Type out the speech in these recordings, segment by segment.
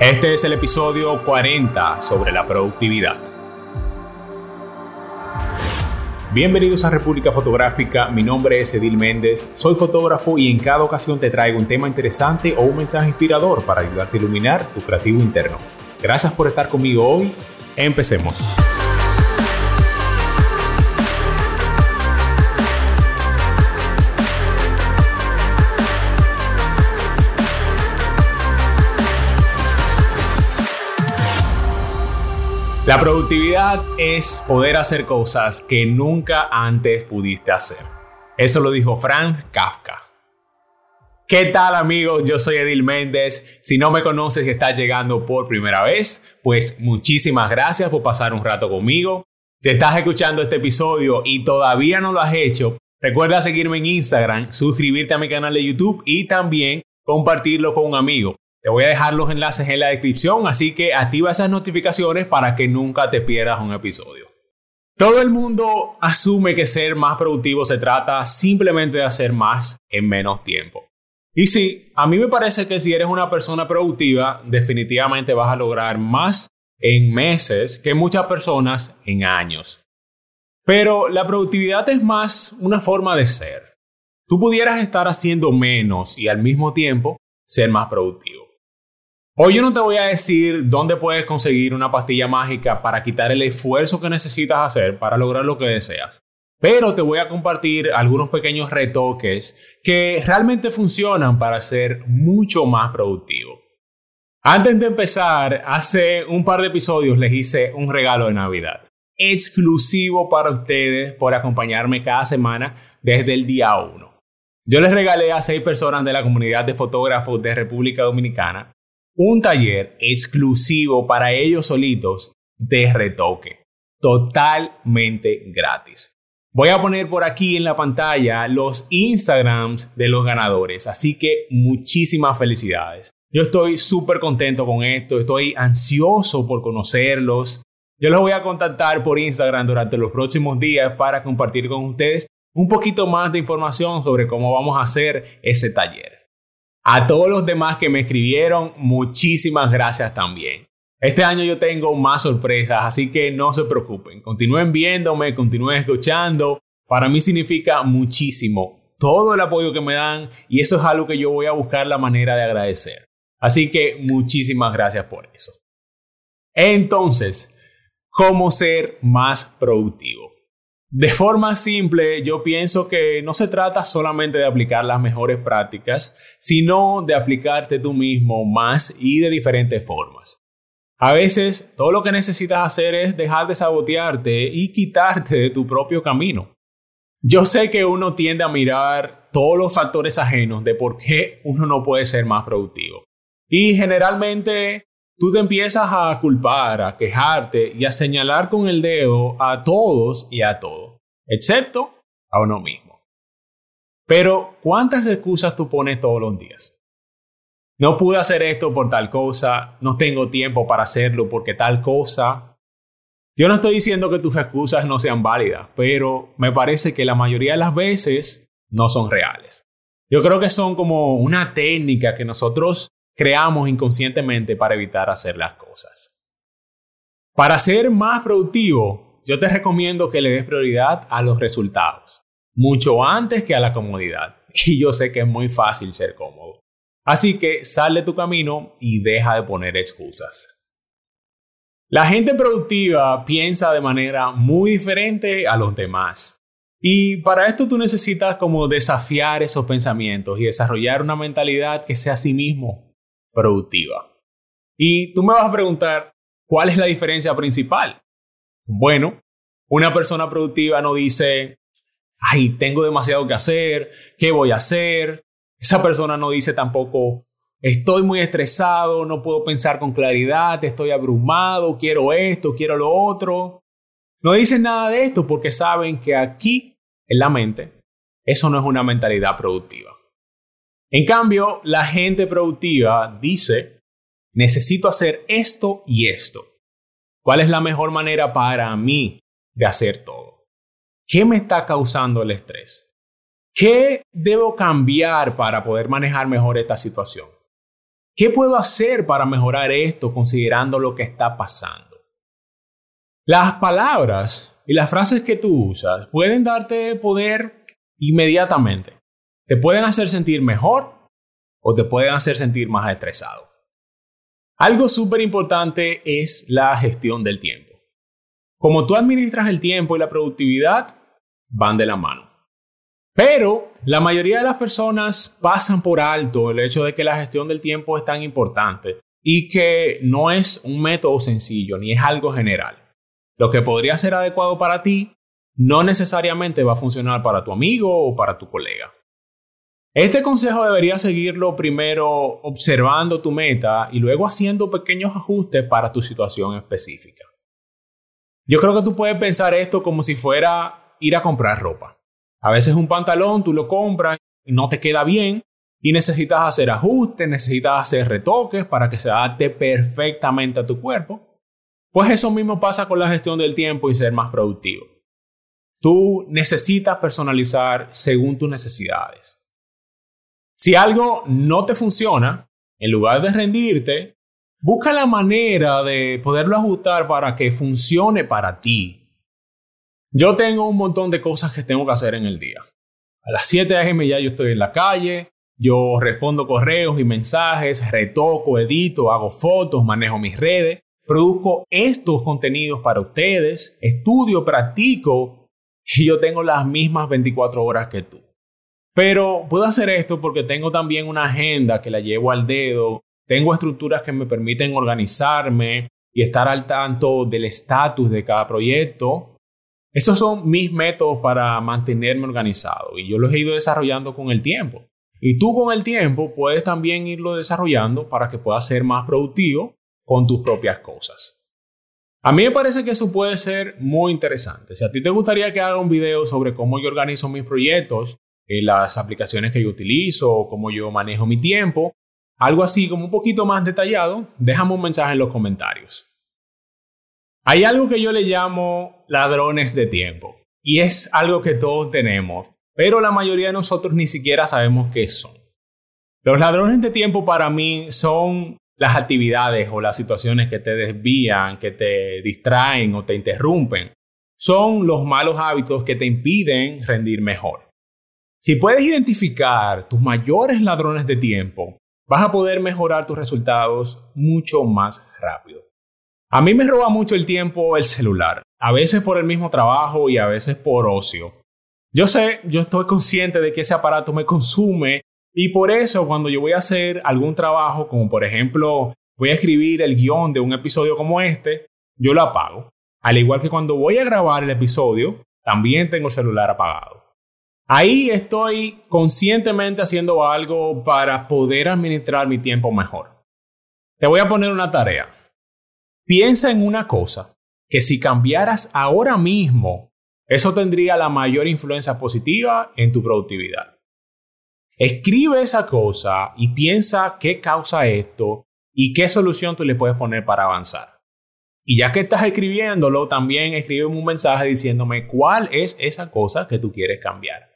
Este es el episodio 40 sobre la productividad. Bienvenidos a República Fotográfica, mi nombre es Edil Méndez, soy fotógrafo y en cada ocasión te traigo un tema interesante o un mensaje inspirador para ayudarte a iluminar tu creativo interno. Gracias por estar conmigo hoy, empecemos. La productividad es poder hacer cosas que nunca antes pudiste hacer. Eso lo dijo Franz Kafka. ¿Qué tal amigos? Yo soy Edil Méndez. Si no me conoces y estás llegando por primera vez, pues muchísimas gracias por pasar un rato conmigo. Si estás escuchando este episodio y todavía no lo has hecho, recuerda seguirme en Instagram, suscribirte a mi canal de YouTube y también compartirlo con un amigo. Te voy a dejar los enlaces en la descripción, así que activa esas notificaciones para que nunca te pierdas un episodio. Todo el mundo asume que ser más productivo se trata simplemente de hacer más en menos tiempo. Y sí, a mí me parece que si eres una persona productiva, definitivamente vas a lograr más en meses que muchas personas en años. Pero la productividad es más una forma de ser. Tú pudieras estar haciendo menos y al mismo tiempo ser más productivo. Hoy yo no te voy a decir dónde puedes conseguir una pastilla mágica para quitar el esfuerzo que necesitas hacer para lograr lo que deseas. Pero te voy a compartir algunos pequeños retoques que realmente funcionan para ser mucho más productivo. Antes de empezar, hace un par de episodios les hice un regalo de Navidad, exclusivo para ustedes por acompañarme cada semana desde el día 1. Yo les regalé a seis personas de la comunidad de fotógrafos de República Dominicana un taller exclusivo para ellos solitos de retoque, totalmente gratis. Voy a poner por aquí en la pantalla los Instagrams de los ganadores, así que muchísimas felicidades. Yo estoy súper contento con esto, estoy ansioso por conocerlos. Yo los voy a contactar por Instagram durante los próximos días para compartir con ustedes un poquito más de información sobre cómo vamos a hacer ese taller. A todos los demás que me escribieron, muchísimas gracias también. Este año yo tengo más sorpresas, así que no se preocupen. Continúen viéndome, continúen escuchando. Para mí significa muchísimo todo el apoyo que me dan y eso es algo que yo voy a buscar la manera de agradecer. Así que muchísimas gracias por eso. Entonces, ¿cómo ser más productivo? De forma simple, yo pienso que no se trata solamente de aplicar las mejores prácticas, sino de aplicarte tú mismo más y de diferentes formas. A veces, todo lo que necesitas hacer es dejar de sabotearte y quitarte de tu propio camino. Yo sé que uno tiende a mirar todos los factores ajenos de por qué uno no puede ser más productivo. Y generalmente tú te empiezas a culpar, a quejarte y a señalar con el dedo a todos y a todo, excepto a uno mismo. Pero, ¿cuántas excusas tú pones todos los días? No pude hacer esto por tal cosa, no tengo tiempo para hacerlo porque tal cosa. Yo no estoy diciendo que tus excusas no sean válidas, pero me parece que la mayoría de las veces no son reales. Yo creo que son como una técnica que nosotros creamos inconscientemente para evitar hacer las cosas. Para ser más productivo, yo te recomiendo que le des prioridad a los resultados, mucho antes que a la comodidad. Y yo sé que es muy fácil ser cómodo. Así que sal de tu camino y deja de poner excusas. La gente productiva piensa de manera muy diferente a los demás. Y para esto tú necesitas como desafiar esos pensamientos y desarrollar una mentalidad que sea a sí mismo productiva. Y tú me vas a preguntar, ¿cuál es la diferencia principal? Bueno, una persona productiva no dice, ay, tengo demasiado que hacer, ¿qué voy a hacer? Esa persona no dice tampoco, estoy muy estresado, no puedo pensar con claridad, estoy abrumado, quiero esto, quiero lo otro. No dicen nada de esto porque saben que aquí, en la mente, eso no es una mentalidad productiva. En cambio, la gente productiva dice, necesito hacer esto y esto. ¿Cuál es la mejor manera para mí de hacer todo? ¿Qué me está causando el estrés? ¿Qué debo cambiar para poder manejar mejor esta situación? ¿Qué puedo hacer para mejorar esto considerando lo que está pasando? Las palabras y las frases que tú usas pueden darte poder inmediatamente. Te pueden hacer sentir mejor o te pueden hacer sentir más estresado. Algo súper importante es la gestión del tiempo. Como tú administras el tiempo y la productividad, van de la mano. Pero la mayoría de las personas pasan por alto el hecho de que la gestión del tiempo es tan importante y que no es un método sencillo ni es algo general. Lo que podría ser adecuado para ti no necesariamente va a funcionar para tu amigo o para tu colega. Este consejo debería seguirlo primero observando tu meta y luego haciendo pequeños ajustes para tu situación específica. Yo creo que tú puedes pensar esto como si fuera ir a comprar ropa. A veces un pantalón tú lo compras y no te queda bien y necesitas hacer ajustes, necesitas hacer retoques para que se adapte perfectamente a tu cuerpo. Pues eso mismo pasa con la gestión del tiempo y ser más productivo. Tú necesitas personalizar según tus necesidades. Si algo no te funciona, en lugar de rendirte, busca la manera de poderlo ajustar para que funcione para ti. Yo tengo un montón de cosas que tengo que hacer en el día. A las 7 a.m. ya yo estoy en la calle, yo respondo correos y mensajes, retoco, edito, hago fotos, manejo mis redes, produzco estos contenidos para ustedes, estudio, practico y yo tengo las mismas 24 horas que tú. Pero puedo hacer esto porque tengo también una agenda que la llevo al dedo, tengo estructuras que me permiten organizarme y estar al tanto del estatus de cada proyecto. Esos son mis métodos para mantenerme organizado y yo los he ido desarrollando con el tiempo. Y tú con el tiempo puedes también irlo desarrollando para que puedas ser más productivo con tus propias cosas. A mí me parece que eso puede ser muy interesante. Si a ti te gustaría que haga un video sobre cómo yo organizo mis proyectos, eh, las aplicaciones que yo utilizo, cómo yo manejo mi tiempo, algo así como un poquito más detallado, déjame un mensaje en los comentarios. Hay algo que yo le llamo ladrones de tiempo y es algo que todos tenemos, pero la mayoría de nosotros ni siquiera sabemos qué son. Los ladrones de tiempo para mí son las actividades o las situaciones que te desvían, que te distraen o te interrumpen. Son los malos hábitos que te impiden rendir mejor. Si puedes identificar tus mayores ladrones de tiempo, vas a poder mejorar tus resultados mucho más rápido. A mí me roba mucho el tiempo el celular, a veces por el mismo trabajo y a veces por ocio. Yo sé, yo estoy consciente de que ese aparato me consume y por eso cuando yo voy a hacer algún trabajo, como por ejemplo voy a escribir el guion de un episodio como este, yo lo apago. Al igual que cuando voy a grabar el episodio, también tengo el celular apagado. Ahí estoy conscientemente haciendo algo para poder administrar mi tiempo mejor. Te voy a poner una tarea. Piensa en una cosa que si cambiaras ahora mismo, eso tendría la mayor influencia positiva en tu productividad. Escribe esa cosa y piensa qué causa esto y qué solución tú le puedes poner para avanzar. Y ya que estás escribiéndolo, también escribe un mensaje diciéndome cuál es esa cosa que tú quieres cambiar.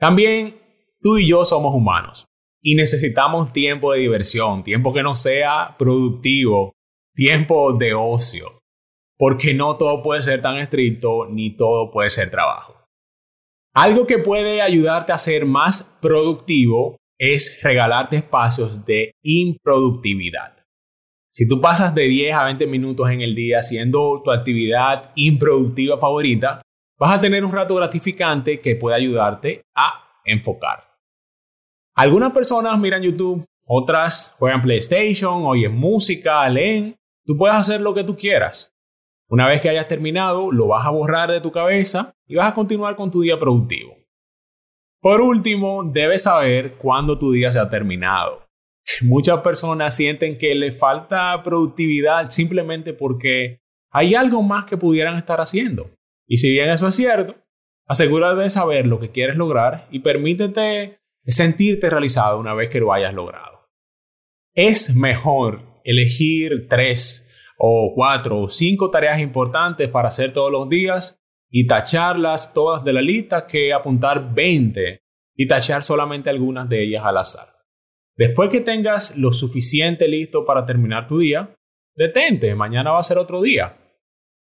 También tú y yo somos humanos y necesitamos tiempo de diversión, tiempo que no sea productivo, tiempo de ocio, porque no todo puede ser tan estricto ni todo puede ser trabajo. Algo que puede ayudarte a ser más productivo es regalarte espacios de improductividad. Si tú pasas de 10 a 20 minutos en el día haciendo tu actividad improductiva favorita, vas a tener un rato gratificante que puede ayudarte a enfocar. Algunas personas miran YouTube, otras juegan PlayStation, oyen música, leen. Tú puedes hacer lo que tú quieras. Una vez que hayas terminado, lo vas a borrar de tu cabeza y vas a continuar con tu día productivo. Por último, debes saber cuándo tu día se ha terminado. Muchas personas sienten que le falta productividad simplemente porque hay algo más que pudieran estar haciendo. Y si bien eso es cierto, asegúrate de saber lo que quieres lograr y permítete sentirte realizado una vez que lo hayas logrado. Es mejor elegir tres o cuatro o cinco tareas importantes para hacer todos los días y tacharlas todas de la lista que apuntar 20 y tachar solamente algunas de ellas al azar. Después que tengas lo suficiente listo para terminar tu día, detente, mañana va a ser otro día.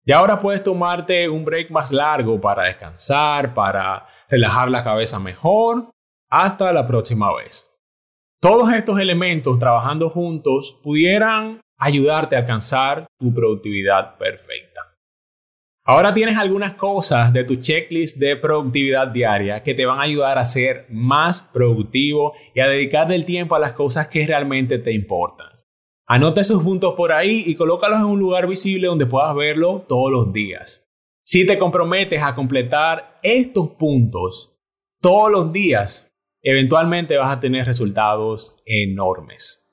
Y ahora puedes tomarte un break más largo para descansar, para relajar la cabeza mejor. Hasta la próxima vez. Todos estos elementos trabajando juntos pudieran ayudarte a alcanzar tu productividad perfecta. Ahora tienes algunas cosas de tu checklist de productividad diaria que te van a ayudar a ser más productivo y a dedicarle el tiempo a las cosas que realmente te importan. Anota esos puntos por ahí y colócalos en un lugar visible donde puedas verlo todos los días. Si te comprometes a completar estos puntos todos los días, eventualmente vas a tener resultados enormes.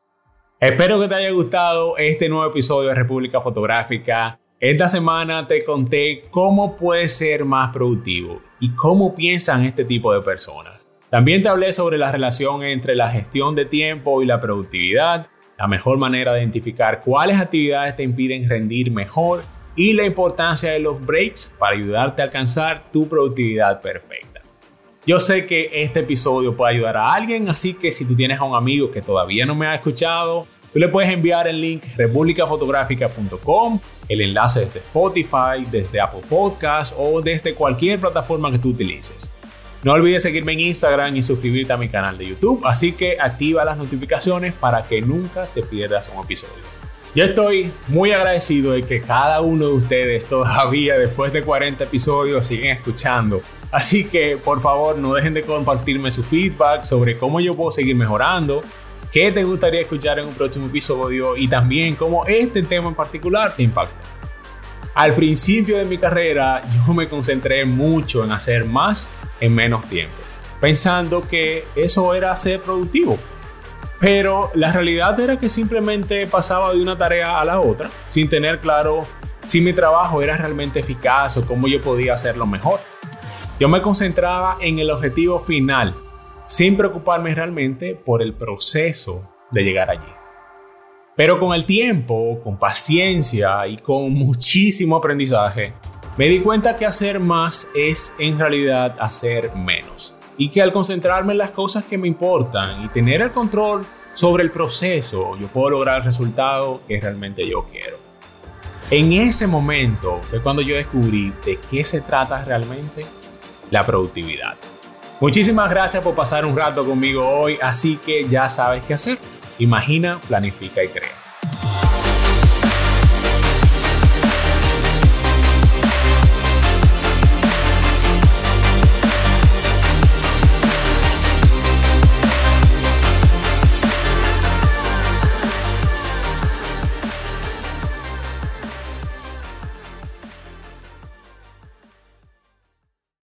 Espero que te haya gustado este nuevo episodio de República Fotográfica. Esta semana te conté cómo puedes ser más productivo y cómo piensan este tipo de personas. También te hablé sobre la relación entre la gestión de tiempo y la productividad, la mejor manera de identificar cuáles actividades te impiden rendir mejor y la importancia de los breaks para ayudarte a alcanzar tu productividad perfecta. Yo sé que este episodio puede ayudar a alguien, así que si tú tienes a un amigo que todavía no me ha escuchado, Tú le puedes enviar el link republicafotográfica.com, el enlace desde Spotify, desde Apple Podcasts o desde cualquier plataforma que tú utilices. No olvides seguirme en Instagram y suscribirte a mi canal de YouTube, así que activa las notificaciones para que nunca te pierdas un episodio. Yo estoy muy agradecido de que cada uno de ustedes todavía después de 40 episodios siguen escuchando. Así que por favor no dejen de compartirme su feedback sobre cómo yo puedo seguir mejorando qué te gustaría escuchar en un próximo episodio y también cómo este tema en particular te impacta. Al principio de mi carrera yo me concentré mucho en hacer más en menos tiempo, pensando que eso era ser productivo. Pero la realidad era que simplemente pasaba de una tarea a la otra sin tener claro si mi trabajo era realmente eficaz o cómo yo podía hacerlo mejor. Yo me concentraba en el objetivo final sin preocuparme realmente por el proceso de llegar allí. Pero con el tiempo, con paciencia y con muchísimo aprendizaje, me di cuenta que hacer más es en realidad hacer menos. Y que al concentrarme en las cosas que me importan y tener el control sobre el proceso, yo puedo lograr el resultado que realmente yo quiero. En ese momento fue cuando yo descubrí de qué se trata realmente la productividad. Muchísimas gracias por pasar un rato conmigo hoy, así que ya sabes qué hacer. Imagina, planifica y crea.